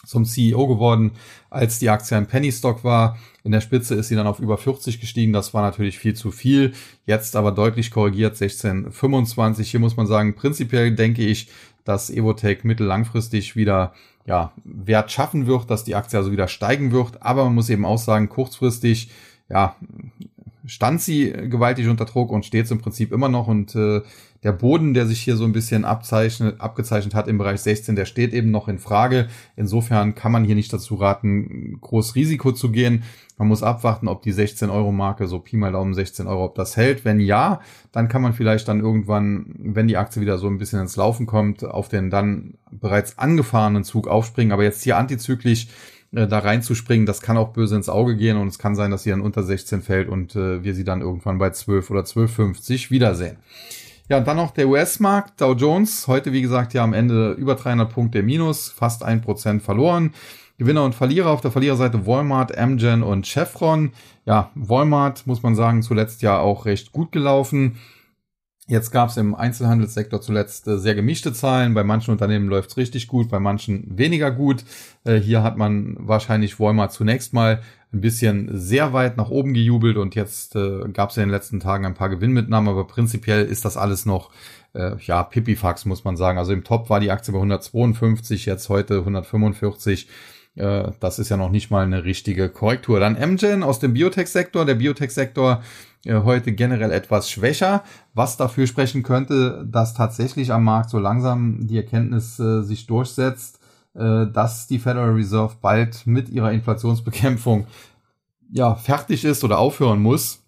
Speaker 1: zum CEO geworden, als die Aktie ein Penny Stock war. In der Spitze ist sie dann auf über 40 gestiegen. Das war natürlich viel zu viel. Jetzt aber deutlich korrigiert 16,25. Hier muss man sagen, prinzipiell denke ich, dass Evotech mittellangfristig wieder ja, Wert schaffen wird, dass die Aktie also wieder steigen wird. Aber man muss eben auch sagen, kurzfristig, ja, stand sie gewaltig unter Druck und steht im Prinzip immer noch. Und äh, der Boden, der sich hier so ein bisschen abzeichnet, abgezeichnet hat im Bereich 16, der steht eben noch in Frage. Insofern kann man hier nicht dazu raten, groß Risiko zu gehen. Man muss abwarten, ob die 16 Euro Marke, so Pi mal Daumen 16 Euro, ob das hält. Wenn ja, dann kann man vielleicht dann irgendwann, wenn die Aktie wieder so ein bisschen ins Laufen kommt, auf den dann bereits angefahrenen Zug aufspringen. Aber jetzt hier antizyklisch äh, da reinzuspringen, das kann auch böse ins Auge gehen und es kann sein, dass sie dann unter 16 fällt und äh, wir sie dann irgendwann bei 12 oder 12,50 wiedersehen. Ja, und dann noch der US-Markt, Dow Jones, heute wie gesagt ja am Ende über 300 Punkte Minus, fast ein Prozent verloren. Gewinner und Verlierer auf der Verliererseite Walmart, Amgen und Chevron. Ja, Walmart muss man sagen, zuletzt ja auch recht gut gelaufen. Jetzt gab es im Einzelhandelssektor zuletzt äh, sehr gemischte Zahlen. Bei manchen Unternehmen läuft es richtig gut, bei manchen weniger gut. Äh, hier hat man wahrscheinlich Walmart zunächst mal ein bisschen sehr weit nach oben gejubelt und jetzt äh, gab es ja in den letzten Tagen ein paar Gewinnmitnahmen, aber prinzipiell ist das alles noch äh, ja Pipifax muss man sagen. Also im Top war die Aktie bei 152, jetzt heute 145. Äh, das ist ja noch nicht mal eine richtige Korrektur. Dann Amgen aus dem Biotech-Sektor. Der Biotech-Sektor äh, heute generell etwas schwächer, was dafür sprechen könnte, dass tatsächlich am Markt so langsam die Erkenntnis äh, sich durchsetzt, äh, dass die Federal Reserve bald mit ihrer Inflationsbekämpfung ja fertig ist oder aufhören muss,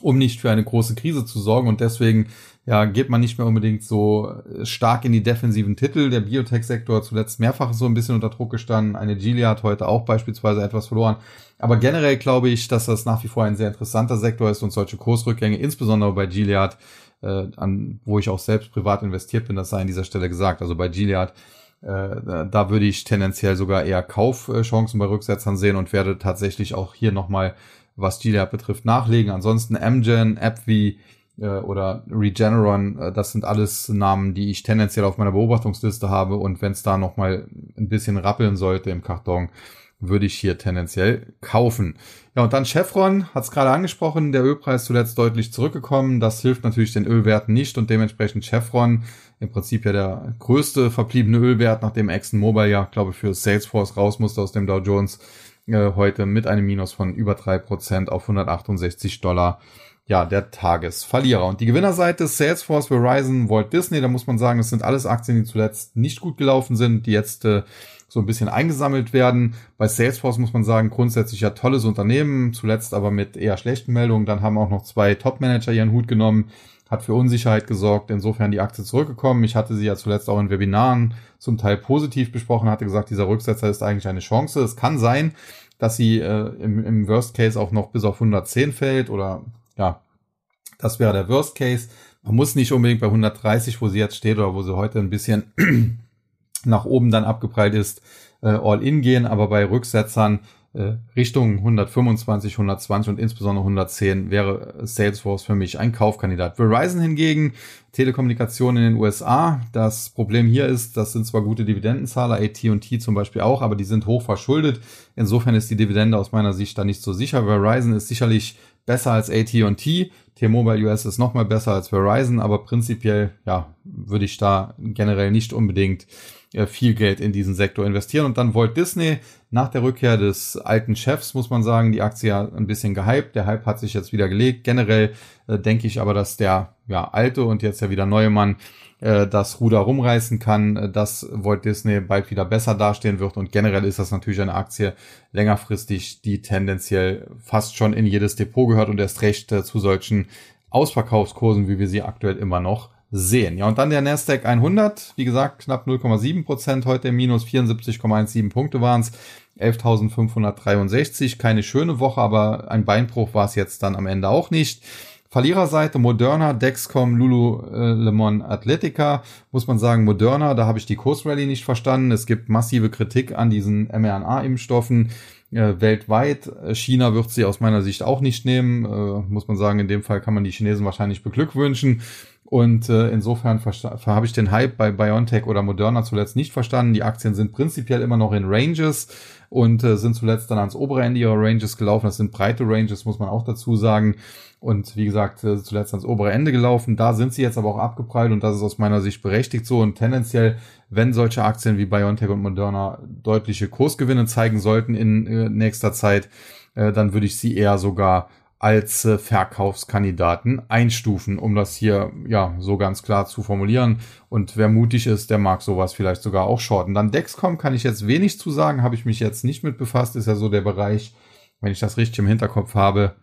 Speaker 1: um nicht für eine große Krise zu sorgen und deswegen ja, geht man nicht mehr unbedingt so stark in die defensiven Titel. Der Biotech-Sektor zuletzt mehrfach so ein bisschen unter Druck gestanden. Eine Gilead hat heute auch beispielsweise etwas verloren. Aber generell glaube ich, dass das nach wie vor ein sehr interessanter Sektor ist und solche Kursrückgänge, insbesondere bei Gilead, äh, an, wo ich auch selbst privat investiert bin, das sei an dieser Stelle gesagt. Also bei Gilead, äh, da würde ich tendenziell sogar eher Kaufchancen bei Rücksetzern sehen und werde tatsächlich auch hier nochmal, was Gilead betrifft, nachlegen. Ansonsten Amgen, äh, oder Regeneron, äh, das sind alles Namen, die ich tendenziell auf meiner Beobachtungsliste habe und wenn es da noch ein bisschen rappeln sollte im Karton, würde ich hier tendenziell kaufen. Ja, und dann Chevron hat es gerade angesprochen, der Ölpreis zuletzt deutlich zurückgekommen. Das hilft natürlich den Ölwerten nicht und dementsprechend Chevron im Prinzip ja der größte verbliebene Ölwert, nachdem ExxonMobil ja, glaube ich, für Salesforce raus musste aus dem Dow Jones, äh, heute mit einem Minus von über drei Prozent auf 168 Dollar ja, der Tagesverlierer. Und die Gewinnerseite Salesforce, Verizon, Walt Disney, da muss man sagen, das sind alles Aktien, die zuletzt nicht gut gelaufen sind, die jetzt äh, so ein bisschen eingesammelt werden. Bei Salesforce muss man sagen, grundsätzlich ja tolles Unternehmen, zuletzt aber mit eher schlechten Meldungen. Dann haben auch noch zwei Top-Manager ihren Hut genommen, hat für Unsicherheit gesorgt, insofern die Aktie zurückgekommen. Ich hatte sie ja zuletzt auch in Webinaren zum Teil positiv besprochen, hatte gesagt, dieser Rücksetzer ist eigentlich eine Chance. Es kann sein, dass sie äh, im, im Worst Case auch noch bis auf 110 fällt oder ja, das wäre der Worst Case. Man muss nicht unbedingt bei 130, wo sie jetzt steht oder wo sie heute ein bisschen [CLEARS THROAT] nach oben dann abgeprallt ist, äh, all in gehen, aber bei Rücksetzern äh, Richtung 125, 120 und insbesondere 110 wäre Salesforce für mich ein Kaufkandidat. Verizon hingegen, Telekommunikation in den USA. Das Problem hier ist, das sind zwar gute Dividendenzahler, AT&T zum Beispiel auch, aber die sind hoch verschuldet. Insofern ist die Dividende aus meiner Sicht da nicht so sicher. Verizon ist sicherlich besser als AT&T. T-Mobile US ist nochmal besser als Verizon, aber prinzipiell, ja, würde ich da generell nicht unbedingt äh, viel Geld in diesen Sektor investieren. Und dann Walt Disney nach der Rückkehr des alten Chefs, muss man sagen, die Aktie ein bisschen gehypt. Der Hype hat sich jetzt wieder gelegt. Generell äh, denke ich aber, dass der ja, alte und jetzt ja wieder neue Mann äh, das Ruder rumreißen kann, äh, dass Walt Disney bald wieder besser dastehen wird. Und generell ist das natürlich eine Aktie längerfristig, die tendenziell fast schon in jedes Depot gehört und erst recht äh, zu solchen Ausverkaufskursen, wie wir sie aktuell immer noch sehen. Ja, und dann der Nasdaq 100, wie gesagt, knapp 0,7 Prozent heute im Minus, 74,17 Punkte waren es, 11.563, keine schöne Woche, aber ein Beinbruch war es jetzt dann am Ende auch nicht. Verliererseite Moderna, Dexcom, Lululemon Athletica. Muss man sagen, Moderna, da habe ich die Kursrally nicht verstanden. Es gibt massive Kritik an diesen mRNA-Impfstoffen äh, weltweit. China wird sie aus meiner Sicht auch nicht nehmen. Äh, muss man sagen, in dem Fall kann man die Chinesen wahrscheinlich beglückwünschen. Und äh, insofern habe ich den Hype bei BioNTech oder Moderna zuletzt nicht verstanden. Die Aktien sind prinzipiell immer noch in Ranges und äh, sind zuletzt dann ans obere Ende ihrer Ranges gelaufen. Das sind breite Ranges, muss man auch dazu sagen und wie gesagt, äh, zuletzt ans obere Ende gelaufen. Da sind sie jetzt aber auch abgeprallt und das ist aus meiner Sicht berechtigt so. Und tendenziell, wenn solche Aktien wie BioNTech und Moderna deutliche Kursgewinne zeigen sollten in äh, nächster Zeit, äh, dann würde ich sie eher sogar als Verkaufskandidaten einstufen, um das hier ja so ganz klar zu formulieren. Und wer mutig ist, der mag sowas vielleicht sogar auch shorten. Dann Dexcom kann ich jetzt wenig zu sagen, habe ich mich jetzt nicht mit befasst, ist ja so der Bereich, wenn ich das richtig im Hinterkopf habe,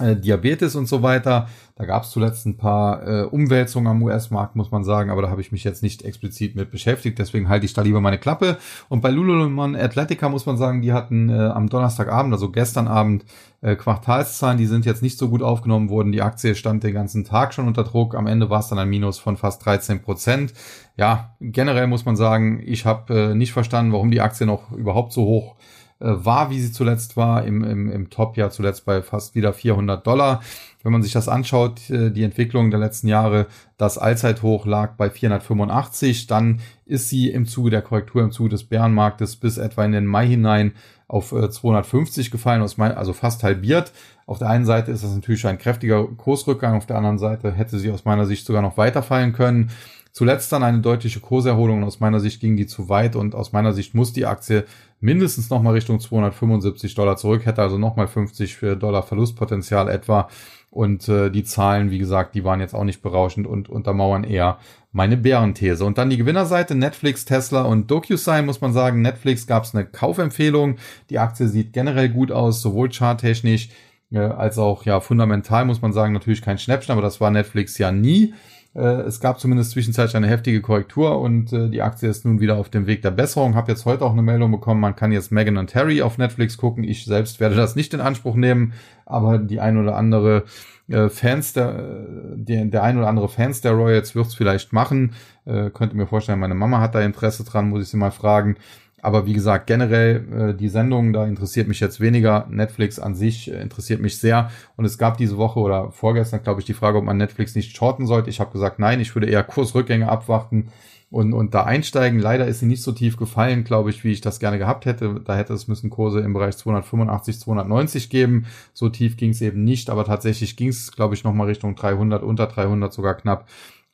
Speaker 1: äh, Diabetes und so weiter. Da gab es zuletzt ein paar äh, Umwälzungen am US-Markt, muss man sagen, aber da habe ich mich jetzt nicht explizit mit beschäftigt, deswegen halte ich da lieber meine Klappe. Und bei Lululemon Athletica muss man sagen, die hatten äh, am Donnerstagabend, also gestern Abend, äh, Quartalszahlen, die sind jetzt nicht so gut aufgenommen worden. Die Aktie stand den ganzen Tag schon unter Druck. Am Ende war es dann ein Minus von fast 13 Prozent. Ja, generell muss man sagen, ich habe äh, nicht verstanden, warum die Aktie noch überhaupt so hoch äh, war, wie sie zuletzt war, im, im, im Top ja zuletzt bei fast wieder 400 Dollar. Wenn man sich das anschaut, äh, die Entwicklung der letzten Jahre, das Allzeithoch lag bei 485, dann ist sie im Zuge der Korrektur, im Zuge des Bärenmarktes bis etwa in den Mai hinein auf 250 äh, gefallen, also fast halbiert. Auf der einen Seite ist das natürlich ein kräftiger Kursrückgang, auf der anderen Seite hätte sie aus meiner Sicht sogar noch weiterfallen können. Zuletzt dann eine deutliche Kurserholung und aus meiner Sicht ging die zu weit und aus meiner Sicht muss die Aktie mindestens nochmal Richtung 275 Dollar zurück, hätte also nochmal 50 Dollar Verlustpotenzial etwa. Und äh, die Zahlen, wie gesagt, die waren jetzt auch nicht berauschend und untermauern eher meine Bärenthese. Und dann die Gewinnerseite, Netflix, Tesla und DocuSign, muss man sagen. Netflix gab es eine Kaufempfehlung. Die Aktie sieht generell gut aus, sowohl charttechnisch äh, als auch ja fundamental, muss man sagen, natürlich kein Schnäppchen, aber das war Netflix ja nie. Äh, es gab zumindest zwischenzeitlich eine heftige Korrektur und äh, die Aktie ist nun wieder auf dem Weg der Besserung. Habe jetzt heute auch eine Meldung bekommen, man kann jetzt Megan und Terry auf Netflix gucken. Ich selbst werde das nicht in Anspruch nehmen, aber die ein oder andere äh, Fans der, der, der ein oder andere Fans der Royals wird es vielleicht machen. Äh, könnte mir vorstellen, meine Mama hat da Interesse dran, muss ich sie mal fragen. Aber wie gesagt, generell äh, die Sendung, da interessiert mich jetzt weniger. Netflix an sich äh, interessiert mich sehr. Und es gab diese Woche oder vorgestern, glaube ich, die Frage, ob man Netflix nicht shorten sollte. Ich habe gesagt, nein, ich würde eher Kursrückgänge abwarten und, und da einsteigen. Leider ist sie nicht so tief gefallen, glaube ich, wie ich das gerne gehabt hätte. Da hätte es müssen Kurse im Bereich 285, 290 geben. So tief ging es eben nicht, aber tatsächlich ging es, glaube ich, nochmal Richtung 300, unter 300 sogar knapp.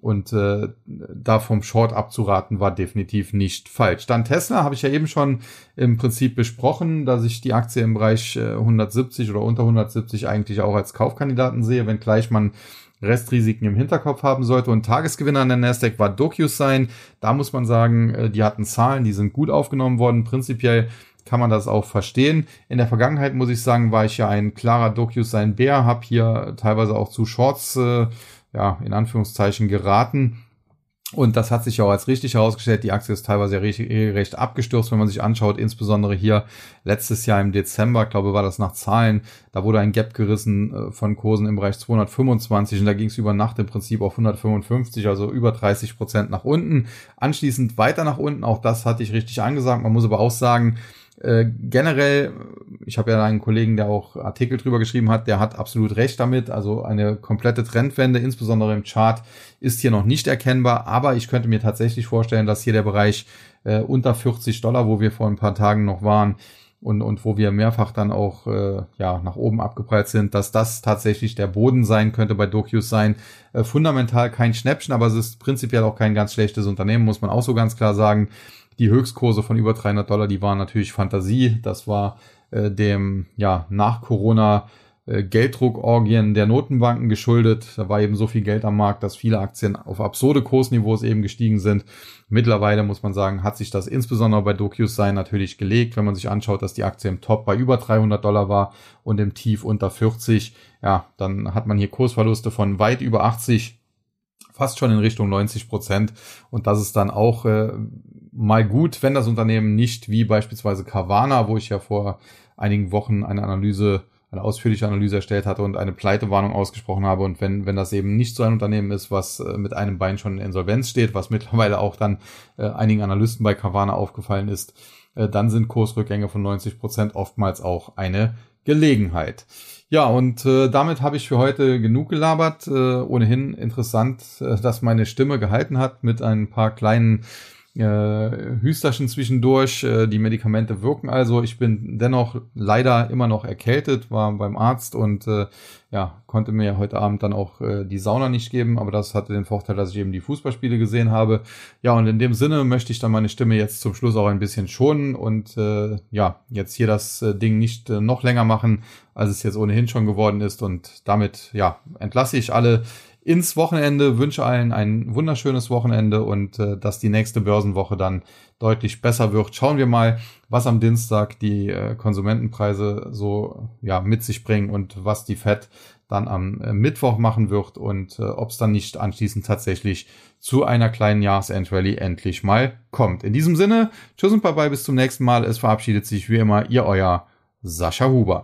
Speaker 1: Und äh, da vom Short abzuraten war definitiv nicht falsch. Dann Tesla habe ich ja eben schon im Prinzip besprochen, dass ich die Aktie im Bereich 170 äh, oder unter 170 eigentlich auch als Kaufkandidaten sehe, wenngleich man Restrisiken im Hinterkopf haben sollte. Und Tagesgewinner an der Nasdaq war DocuSign. Da muss man sagen, äh, die hatten Zahlen, die sind gut aufgenommen worden. Prinzipiell kann man das auch verstehen. In der Vergangenheit muss ich sagen, war ich ja ein klarer DocuSign-Bär, habe hier teilweise auch zu Shorts äh, ja, in Anführungszeichen geraten. Und das hat sich auch als richtig herausgestellt. Die Aktie ist teilweise recht, recht abgestürzt, wenn man sich anschaut, insbesondere hier letztes Jahr im Dezember, glaube war das nach Zahlen, da wurde ein Gap gerissen äh, von Kursen im Bereich 225 und da ging es über Nacht im Prinzip auf 155, also über 30 Prozent nach unten. Anschließend weiter nach unten, auch das hatte ich richtig angesagt. Man muss aber auch sagen, äh, generell, ich habe ja einen Kollegen, der auch Artikel drüber geschrieben hat, der hat absolut recht damit. Also eine komplette Trendwende, insbesondere im Chart, ist hier noch nicht erkennbar. Aber ich könnte mir tatsächlich vorstellen, dass hier der Bereich äh, unter 40 Dollar, wo wir vor ein paar Tagen noch waren, und, und wo wir mehrfach dann auch äh, ja, nach oben abgeprallt sind, dass das tatsächlich der Boden sein könnte bei Docu's sein. Äh, fundamental kein Schnäppchen, aber es ist prinzipiell auch kein ganz schlechtes Unternehmen, muss man auch so ganz klar sagen. Die Höchstkurse von über 300 Dollar, die waren natürlich Fantasie. Das war äh, dem ja nach Corona äh, Gelddruckorgien der Notenbanken geschuldet. Da war eben so viel Geld am Markt, dass viele Aktien auf absurde Kursniveaus eben gestiegen sind. Mittlerweile muss man sagen, hat sich das insbesondere bei DocuSign natürlich gelegt, wenn man sich anschaut, dass die Aktie im Top bei über 300 Dollar war und im Tief unter 40. Ja, dann hat man hier Kursverluste von weit über 80 fast schon in Richtung 90 Prozent. Und das ist dann auch äh, mal gut, wenn das Unternehmen nicht wie beispielsweise Carvana, wo ich ja vor einigen Wochen eine Analyse, eine ausführliche Analyse erstellt hatte und eine Pleitewarnung ausgesprochen habe. Und wenn, wenn das eben nicht so ein Unternehmen ist, was äh, mit einem Bein schon in Insolvenz steht, was mittlerweile auch dann äh, einigen Analysten bei Carvana aufgefallen ist, äh, dann sind Kursrückgänge von 90 Prozent oftmals auch eine Gelegenheit. Ja, und äh, damit habe ich für heute genug gelabert. Äh, ohnehin interessant, äh, dass meine Stimme gehalten hat mit ein paar kleinen äh, Hüsterchen zwischendurch. Äh, die Medikamente wirken also. Ich bin dennoch leider immer noch erkältet, war beim Arzt und äh, ja, konnte mir heute Abend dann auch äh, die Sauna nicht geben, aber das hatte den Vorteil, dass ich eben die Fußballspiele gesehen habe. Ja, und in dem Sinne möchte ich dann meine Stimme jetzt zum Schluss auch ein bisschen schonen und äh, ja, jetzt hier das äh, Ding nicht äh, noch länger machen, als es jetzt ohnehin schon geworden ist und damit ja, entlasse ich alle ins Wochenende, wünsche allen ein wunderschönes Wochenende und äh, dass die nächste Börsenwoche dann deutlich besser wird. Schauen wir mal, was am Dienstag die äh, Konsumentenpreise so ja mit sich bringen und was die Fed dann am äh, Mittwoch machen wird und äh, ob es dann nicht anschließend tatsächlich zu einer kleinen Jahresendrallye endlich mal kommt. In diesem Sinne, tschüss und bye bye, bis zum nächsten Mal. Es verabschiedet sich wie immer ihr euer Sascha Huber.